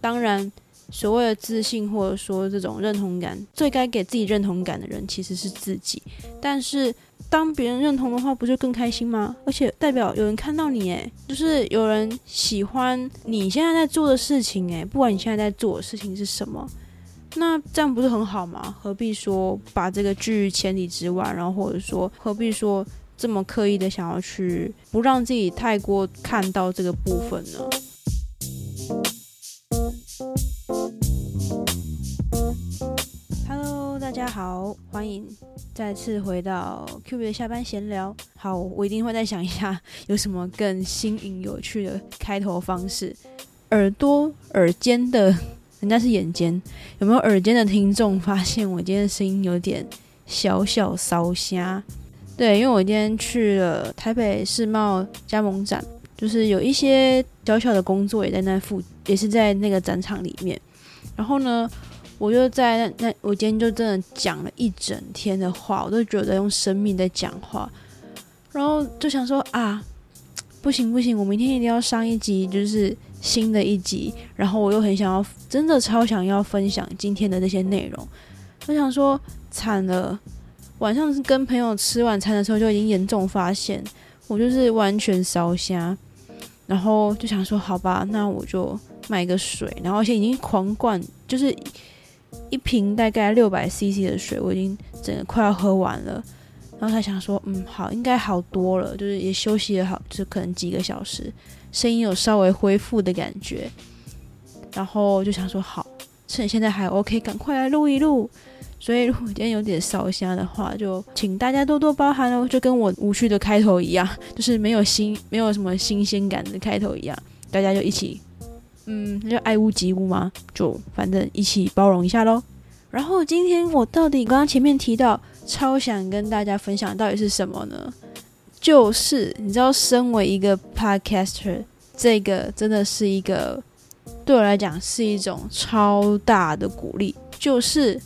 当然，所谓的自信或者说这种认同感，最该给自己认同感的人其实是自己。但是当别人认同的话，不就更开心吗？而且代表有人看到你，诶，就是有人喜欢你现在在做的事情，诶，不管你现在在做的事情是什么，那这样不是很好吗？何必说把这个拒于千里之外，然后或者说何必说这么刻意的想要去不让自己太过看到这个部分呢？大家好，欢迎再次回到 Q B 的下班闲聊。好，我一定会再想一下有什么更新颖有趣的开头方式。耳朵、耳尖的，人家是眼尖，有没有耳尖的听众发现我今天的声音有点小小烧瞎？对，因为我今天去了台北世贸加盟展，就是有一些小小的工作也在那附，也是在那个展场里面。然后呢？我就在那那，我今天就真的讲了一整天的话，我都觉得用生命在讲话，然后就想说啊，不行不行，我明天一定要上一集，就是新的一集，然后我又很想要，真的超想要分享今天的那些内容，我想说惨了，晚上跟朋友吃晚餐的时候就已经严重发现我就是完全烧瞎，然后就想说好吧，那我就买个水，然后现在已经狂灌，就是。一瓶大概六百 CC 的水，我已经整个快要喝完了。然后他想说，嗯，好，应该好多了，就是也休息了好，就可能几个小时，声音有稍微恢复的感觉。然后就想说，好，趁现在还 OK，赶快来录一录。所以如果今天有点烧香的话，就请大家多多包涵哦。就跟我无趣的开头一样，就是没有新，没有什么新鲜感的开头一样，大家就一起。嗯，那就爱屋及乌嘛？就反正一起包容一下喽。然后今天我到底刚刚前面提到超想跟大家分享到底是什么呢？就是你知道，身为一个 podcaster，这个真的是一个对我来讲是一种超大的鼓励。就是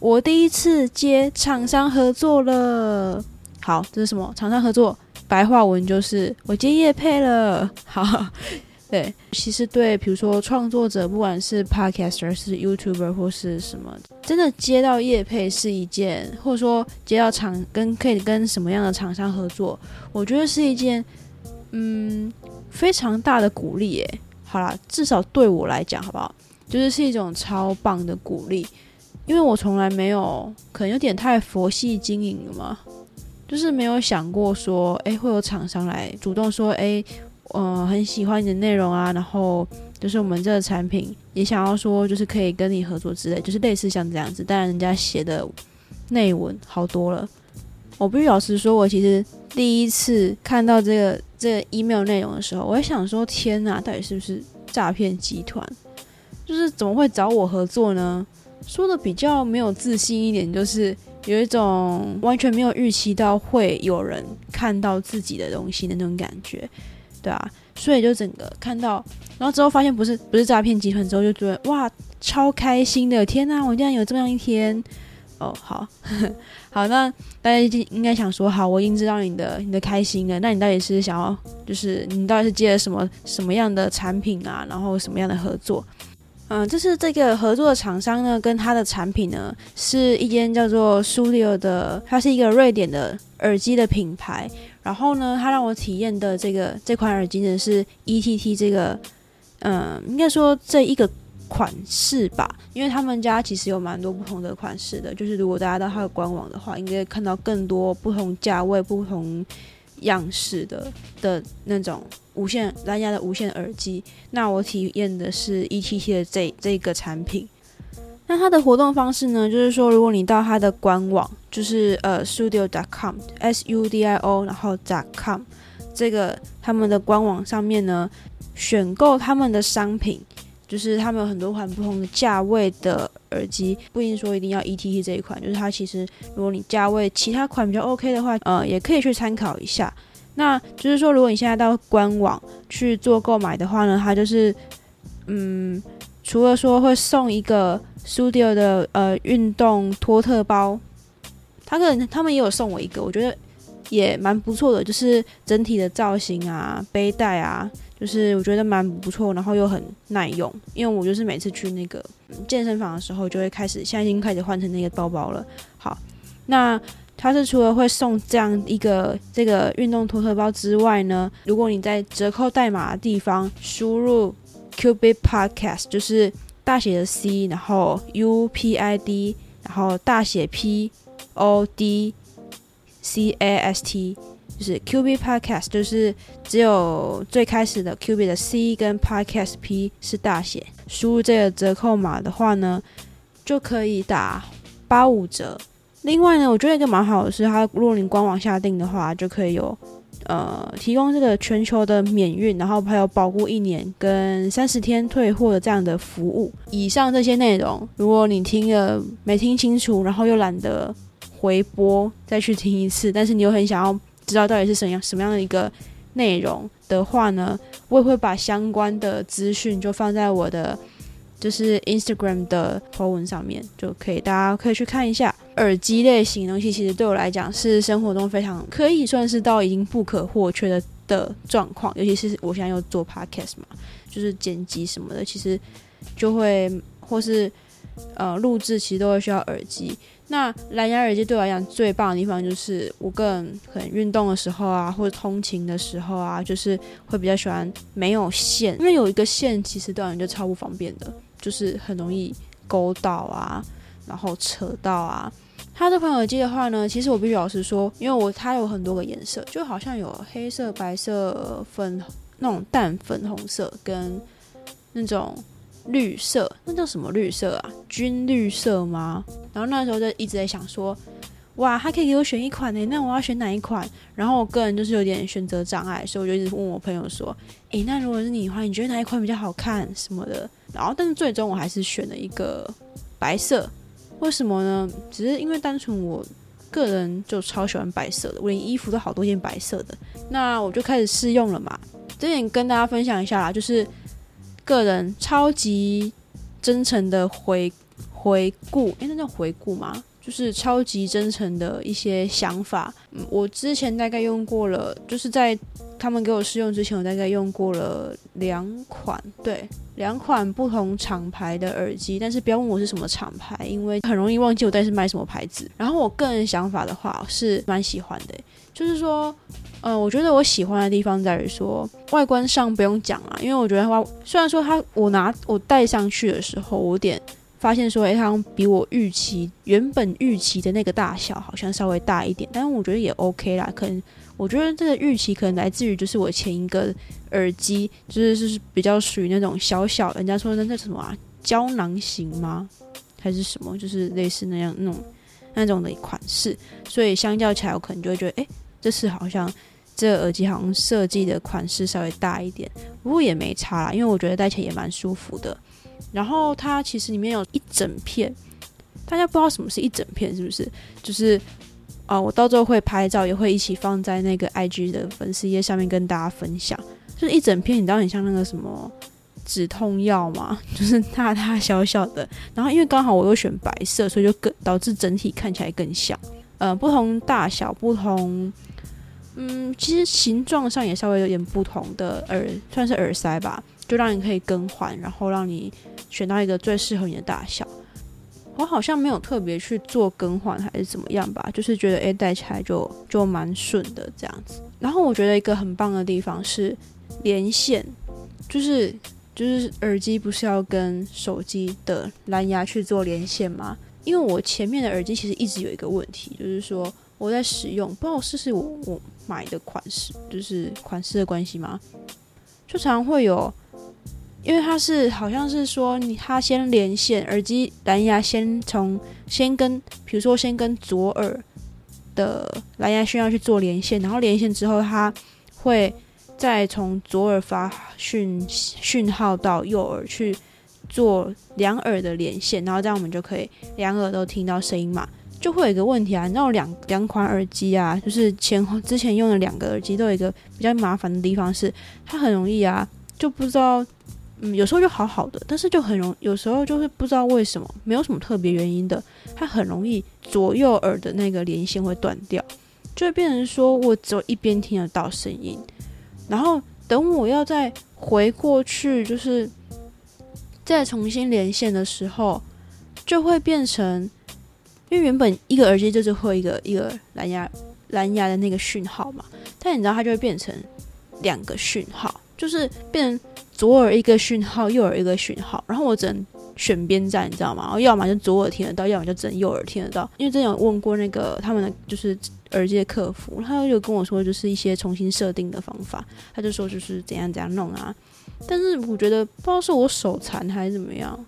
我第一次接厂商合作了。好，这是什么？厂商合作，白话文就是我接叶配了。好。对，其实对，比如说创作者，不管是 podcaster、是 YouTuber 或是什么，真的接到业配是一件，或者说接到厂跟可以跟什么样的厂商合作，我觉得是一件，嗯，非常大的鼓励。耶。好啦，至少对我来讲，好不好？就是是一种超棒的鼓励，因为我从来没有，可能有点太佛系经营了嘛，就是没有想过说，哎，会有厂商来主动说，哎。嗯，很喜欢你的内容啊，然后就是我们这个产品也想要说，就是可以跟你合作之类，就是类似像这样子。但人家写的内文好多了，我必须老实说，我其实第一次看到这个这个 email 内容的时候，我也想说，天哪，到底是不是诈骗集团？就是怎么会找我合作呢？说的比较没有自信一点，就是有一种完全没有预期到会有人看到自己的东西的那种感觉。对啊，所以就整个看到，然后之后发现不是不是诈骗集团之后，就觉得哇，超开心的！天哪，我竟然有这么样一天！哦，好 好，那大家应该想说，好，我已经知道你的你的开心了。那你到底是想要，就是你到底是接了什么什么样的产品啊？然后什么样的合作？嗯，就是这个合作的厂商呢，跟他的产品呢，是一间叫做 Studio 的，它是一个瑞典的耳机的品牌。然后呢，他让我体验的这个这款耳机呢是 E.T.T 这个，嗯，应该说这一个款式吧，因为他们家其实有蛮多不同的款式的，就是如果大家到他的官网的话，应该看到更多不同价位、不同样式的的那种无线蓝牙的无线耳机。那我体验的是 E.T.T 的这这个产品。那它的活动方式呢，就是说，如果你到它的官网，就是呃，studio.com，s u d i o，然后 .com，这个他们的官网上面呢，选购他们的商品，就是他们有很多款不同的价位的耳机，不一定说一定要 E T T 这一款，就是它其实如果你价位其他款比较 OK 的话，呃，也可以去参考一下。那就是说，如果你现在到官网去做购买的话呢，它就是，嗯，除了说会送一个。Studio 的呃运动托特包，他可能他们也有送我一个，我觉得也蛮不错的，就是整体的造型啊、背带啊，就是我觉得蛮不错，然后又很耐用。因为我就是每次去那个健身房的时候，就会开始现在已经开始换成那个包包了。好，那它是除了会送这样一个这个运动托特包之外呢，如果你在折扣代码的地方输入 Qbit Podcast，就是大写的 C，然后 U P I D，然后大写 P O D C A S T。就是 Q B Podcast，就是只有最开始的 Q B 的 C 跟 Podcast P 是大写。输入这个折扣码的话呢，就可以打八五折。另外呢，我觉得一个蛮好的是，它如果你官网下订的话，就可以有呃提供这个全球的免运，然后还有保护一年跟三十天退货的这样的服务。以上这些内容，如果你听了没听清楚，然后又懒得回播再去听一次，但是你又很想要。知道到底是什样什么样的一个内容的话呢，我也会把相关的资讯就放在我的就是 Instagram 的 po 文上面，就可以大家可以去看一下。耳机类型东西其实对我来讲是生活中非常可以算是到已经不可或缺的的状况，尤其是我现在又做 podcast 嘛，就是剪辑什么的，其实就会或是呃录制，其实都会需要耳机。那蓝牙耳机对我来讲最棒的地方，就是我个人可能运动的时候啊，或者通勤的时候啊，就是会比较喜欢没有线，因为有一个线其实对我来讲就超不方便的，就是很容易勾到啊，然后扯到啊。它这款耳机的话呢，其实我必须老实说，因为我它有很多个颜色，就好像有黑色、白色、粉那种淡粉红色跟那种。绿色，那叫什么绿色啊？军绿色吗？然后那时候就一直在想说，哇，他可以给我选一款呢，那我要选哪一款？然后我个人就是有点选择障碍，所以我就一直问我朋友说，诶，那如果是你的话，你觉得哪一款比较好看什么的？然后但是最终我还是选了一个白色，为什么呢？只是因为单纯我个人就超喜欢白色的，我连衣服都好多件白色的。那我就开始试用了嘛，这点跟大家分享一下啦，就是。个人超级真诚的回回顾，诶，那叫回顾吗？就是超级真诚的一些想法。我之前大概用过了，就是在他们给我试用之前，我大概用过了两款，对，两款不同厂牌的耳机。但是不要问我是什么厂牌，因为很容易忘记我底是买什么牌子。然后我个人想法的话，是蛮喜欢的，就是说。嗯，我觉得我喜欢的地方在于说，外观上不用讲啊，因为我觉得它虽然说它我拿我戴上去的时候，我有点发现说，哎，它比我预期原本预期的那个大小好像稍微大一点，但是我觉得也 OK 啦。可能我觉得这个预期可能来自于就是我前一个耳机就是是比较属于那种小小，人家说那那什么啊，胶囊型吗？还是什么？就是类似那样那种那种的款式，所以相较起来，我可能就会觉得，哎，这次好像。这个耳机好像设计的款式稍微大一点，不过也没差啦，因为我觉得戴起来也蛮舒服的。然后它其实里面有一整片，大家不知道什么是一整片，是不是？就是啊，我到时候会拍照，也会一起放在那个 IG 的粉丝页上面跟大家分享。就是一整片，你知道很像那个什么止痛药吗？就是大大小小的。然后因为刚好我又选白色，所以就更导致整体看起来更像。呃，不同大小，不同。嗯，其实形状上也稍微有点不同的耳，算是耳塞吧，就让你可以更换，然后让你选到一个最适合你的大小。我好像没有特别去做更换还是怎么样吧，就是觉得诶戴起来就就蛮顺的这样子。然后我觉得一个很棒的地方是连线，就是就是耳机不是要跟手机的蓝牙去做连线吗？因为我前面的耳机其实一直有一个问题，就是说。我在使用，不知道是是我我买的款式，就是款式的关系吗？就常会有，因为它是好像是说你它先连线耳机蓝牙，先从先跟，比如说先跟左耳的蓝牙需要去做连线，然后连线之后，它会再从左耳发讯讯号到右耳去做两耳的连线，然后这样我们就可以两耳都听到声音嘛。就会有一个问题啊，你知道两两款耳机啊，就是前后之前用的两个耳机都有一个比较麻烦的地方是，它很容易啊，就不知道，嗯，有时候就好好的，但是就很容，有时候就是不知道为什么，没有什么特别原因的，它很容易左右耳的那个连线会断掉，就会变成说我只有一边听得到声音，然后等我要再回过去，就是再重新连线的时候，就会变成，因为原本一个耳机就是会一个一个蓝牙蓝牙的那个讯号嘛，但你知道它就会变成两个讯号，就是变成左耳一个讯号，右耳一个讯号，然后我只能选边站，你知道吗？然后要么就左耳听得到，要么就只能右耳听得到。因为之前有问过那个他们的就是耳机的客服，他就跟我说就是一些重新设定的方法，他就说就是怎样怎样弄啊。但是我觉得不知道是我手残还是怎么样，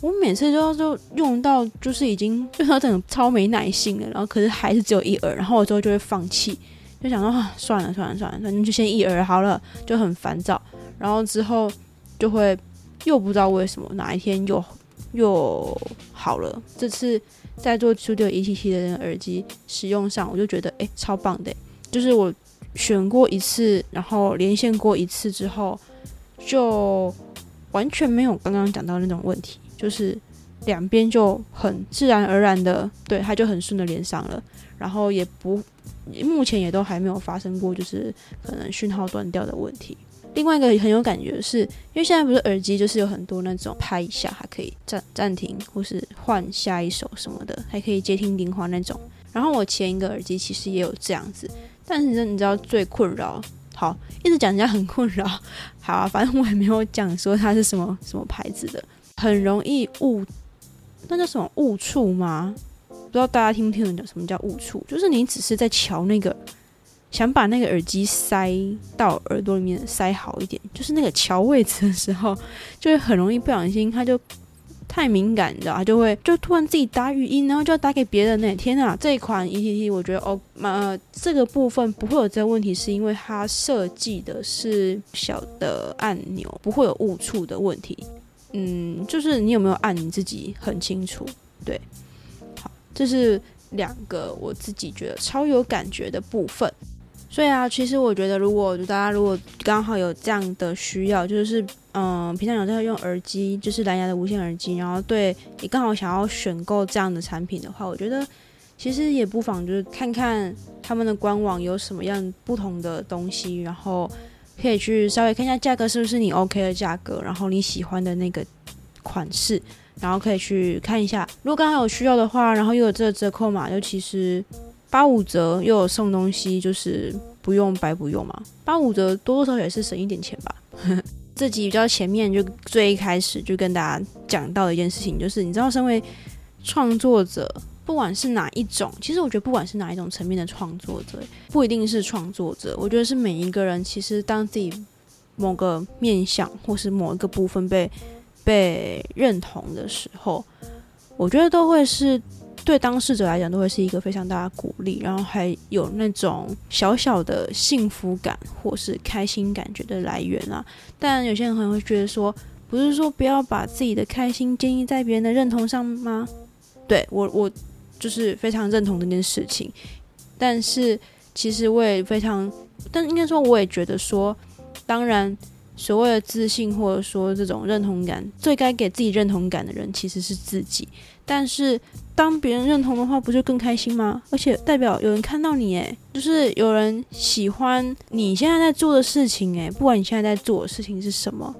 我每次都要就用到就是已经用到整个超没耐心了，然后可是还是只有一耳，然后我之后就会放弃，就想说啊算了算了算了，反正就先一耳好了，就很烦躁。然后之后就会又不知道为什么哪一天又又好了。这次在做 Studio E T T 的那耳机使用上，我就觉得诶超棒的，就是我选过一次，然后连线过一次之后。就完全没有刚刚讲到那种问题，就是两边就很自然而然的，对，它就很顺的连上了，然后也不目前也都还没有发生过就是可能讯号断掉的问题。另外一个很有感觉的是，因为现在不是耳机就是有很多那种拍一下还可以暂暂停或是换下一首什么的，还可以接听电话那种。然后我前一个耳机其实也有这样子，但是你知道最困扰。好，一直讲人家很困扰。好啊，反正我也没有讲说它是什么什么牌子的，很容易误，那叫什么误触吗？不知道大家听不听得懂什么叫误触？就是你只是在瞧那个，想把那个耳机塞到耳朵里面塞好一点，就是那个瞧位置的时候，就会很容易不小心，它就。太敏感，你知道，他就会就突然自己打语音，然后就要打给别人呢。天啊，这一款 E T T，我觉得哦，呃，这个部分不会有这个问题，是因为它设计的是小的按钮，不会有误触的问题。嗯，就是你有没有按你自己很清楚。对，好，这是两个我自己觉得超有感觉的部分。所以啊，其实我觉得，如果大家如果刚好有这样的需要，就是嗯，平常有在用耳机，就是蓝牙的无线耳机，然后对你刚好想要选购这样的产品的话，我觉得其实也不妨就是看看他们的官网有什么样不同的东西，然后可以去稍微看一下价格是不是你 OK 的价格，然后你喜欢的那个款式，然后可以去看一下。如果刚好有需要的话，然后又有这个折扣码，就其实。八五折又有送东西，就是不用白不用嘛。八五折多多少少也是省一点钱吧。这集比较前面就最一开始就跟大家讲到的一件事情，就是你知道，身为创作者，不管是哪一种，其实我觉得不管是哪一种层面的创作者，不一定是创作者，我觉得是每一个人，其实当自己某个面相或是某一个部分被被认同的时候，我觉得都会是。对当事者来讲，都会是一个非常大的鼓励，然后还有那种小小的幸福感或是开心感觉的来源啊。但有些人可能会觉得说，不是说不要把自己的开心建立在别人的认同上吗？对我，我就是非常认同这件事情。但是其实我也非常，但应该说我也觉得说，当然。所谓的自信，或者说这种认同感，最该给自己认同感的人其实是自己。但是当别人认同的话，不就更开心吗？而且代表有人看到你，诶，就是有人喜欢你现在在做的事情，诶，不管你现在在做的事情是什么，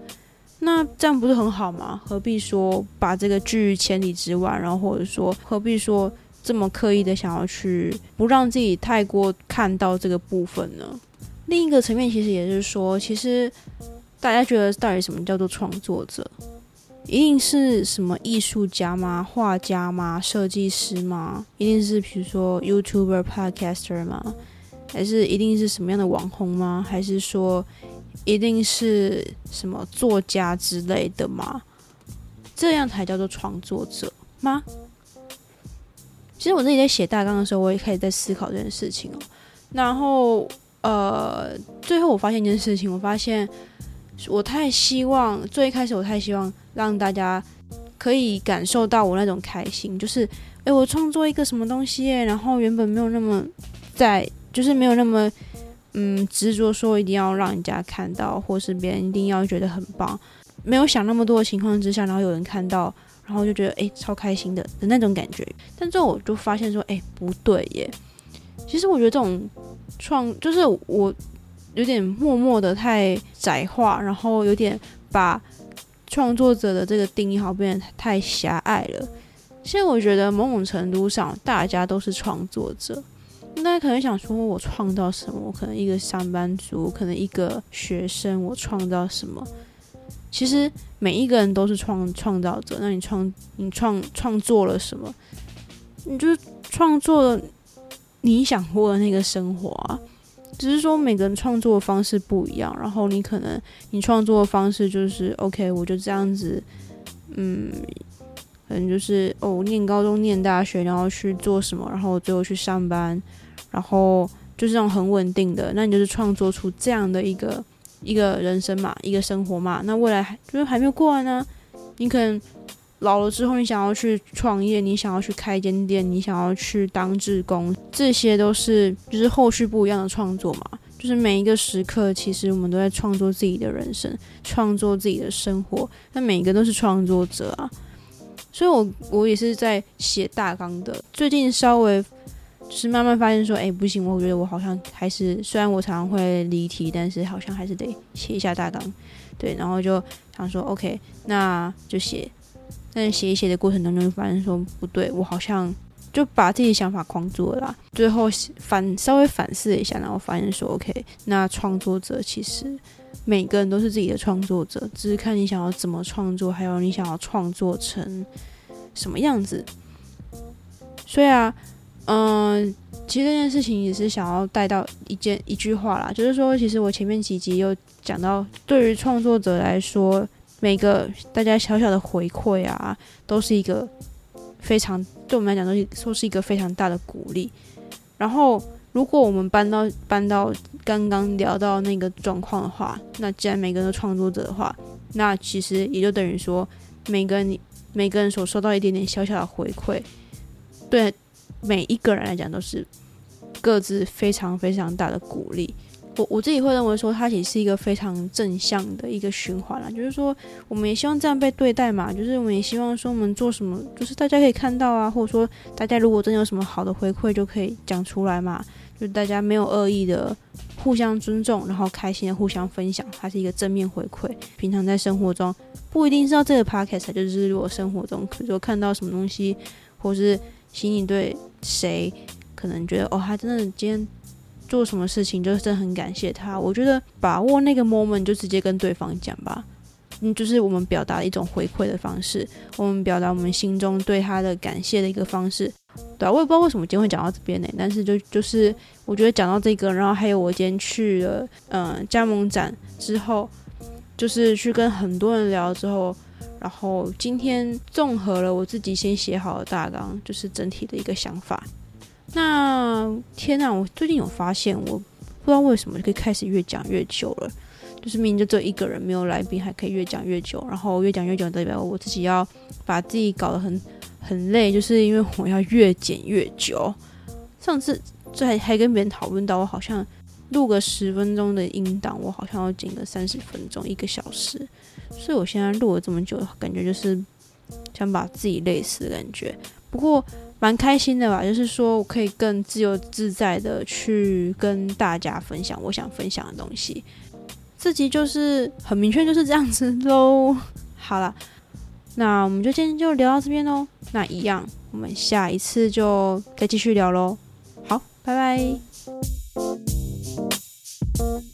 那这样不是很好吗？何必说把这个拒于千里之外？然后或者说何必说这么刻意的想要去不让自己太过看到这个部分呢？另一个层面，其实也是说，其实。大家觉得到底什么叫做创作者？一定是什么艺术家吗？画家吗？设计师吗？一定是比如说 YouTuber、Podcaster 吗？还是一定是什么样的网红吗？还是说一定是什么作家之类的吗？这样才叫做创作者吗？其实我自己在写大纲的时候，我也开始在思考这件事情哦。然后呃，最后我发现一件事情，我发现。我太希望，最一开始我太希望让大家可以感受到我那种开心，就是，诶，我创作一个什么东西，然后原本没有那么在，就是没有那么，嗯，执着说一定要让人家看到，或是别人一定要觉得很棒，没有想那么多的情况之下，然后有人看到，然后就觉得，诶，超开心的的那种感觉。但最后我就发现说，诶，不对耶，其实我觉得这种创，就是我。有点默默的太窄化，然后有点把创作者的这个定义好变得太狭隘了。现在我觉得某种程度上，大家都是创作者。大家可能想说，我创造什么？我可能一个上班族，可能一个学生，我创造什么？其实每一个人都是创创造者。那你创你创创作了什么？你就是创作了你想过的那个生活啊。只是说每个人创作的方式不一样，然后你可能你创作的方式就是 OK，我就这样子，嗯，可能就是哦，念高中、念大学，然后去做什么，然后最后去上班，然后就是这种很稳定的，那你就是创作出这样的一个一个人生嘛，一个生活嘛。那未来还就是还没有过完呢，你可能老了之后，你想要去创业，你想要去开一间店，你想要去当志工，这些都是就是后续不一样的创作嘛。就是每一个时刻，其实我们都在创作自己的人生，创作自己的生活。那每一个都是创作者啊，所以我我也是在写大纲的。最近稍微就是慢慢发现说，哎，不行，我觉得我好像还是虽然我常常会离题，但是好像还是得写一下大纲。对，然后就想说，OK，那就写。但是写一写的过程当中，就发现说不对，我好像就把自己想法框住了啦。最后反稍微反思了一下，然后发现说 OK，那创作者其实每个人都是自己的创作者，只是看你想要怎么创作，还有你想要创作成什么样子。所以啊，嗯，其实这件事情也是想要带到一件一句话啦，就是说，其实我前面几集有讲到，对于创作者来说。每个大家小小的回馈啊，都是一个非常对我们来讲都是说是一个非常大的鼓励。然后，如果我们搬到搬到刚刚聊到那个状况的话，那既然每个人都创作者的话，那其实也就等于说，每个人每个人所收到一点点小小的回馈，对每一个人来讲都是各自非常非常大的鼓励。我我自己会认为说，它其实是一个非常正向的一个循环啦。就是说，我们也希望这样被对待嘛。就是我们也希望说，我们做什么，就是大家可以看到啊，或者说，大家如果真有什么好的回馈，就可以讲出来嘛。就是大家没有恶意的，互相尊重，然后开心的互相分享，它是一个正面回馈。平常在生活中，不一定是要这个 podcast，就是如果生活中，比如说看到什么东西，或是心里对谁，可能觉得哦，他真的今天。做什么事情就是真的很感谢他，我觉得把握那个 moment 就直接跟对方讲吧，嗯，就是我们表达一种回馈的方式，我们表达我们心中对他的感谢的一个方式。对啊，我也不知道为什么今天会讲到这边呢，但是就就是我觉得讲到这个，然后还有我今天去了嗯加盟展之后，就是去跟很多人聊之后，然后今天综合了我自己先写好的大纲，就是整体的一个想法。那天呐，我最近有发现，我不知道为什么可以开始越讲越久了。就是明明就只有一个人没有来宾，还可以越讲越久。然后越讲越久，代表我自己要把自己搞得很很累，就是因为我要越剪越久。上次这还还跟别人讨论到，我好像录个十分钟的音档，我好像要剪个三十分钟，一个小时。所以我现在录了这么久，感觉就是想把自己累死的感觉。不过。蛮开心的吧，就是说我可以更自由自在的去跟大家分享我想分享的东西。这集就是很明确就是这样子喽。好了，那我们就今天就聊到这边喽。那一样，我们下一次就再继续聊喽。好，拜拜。Thank you.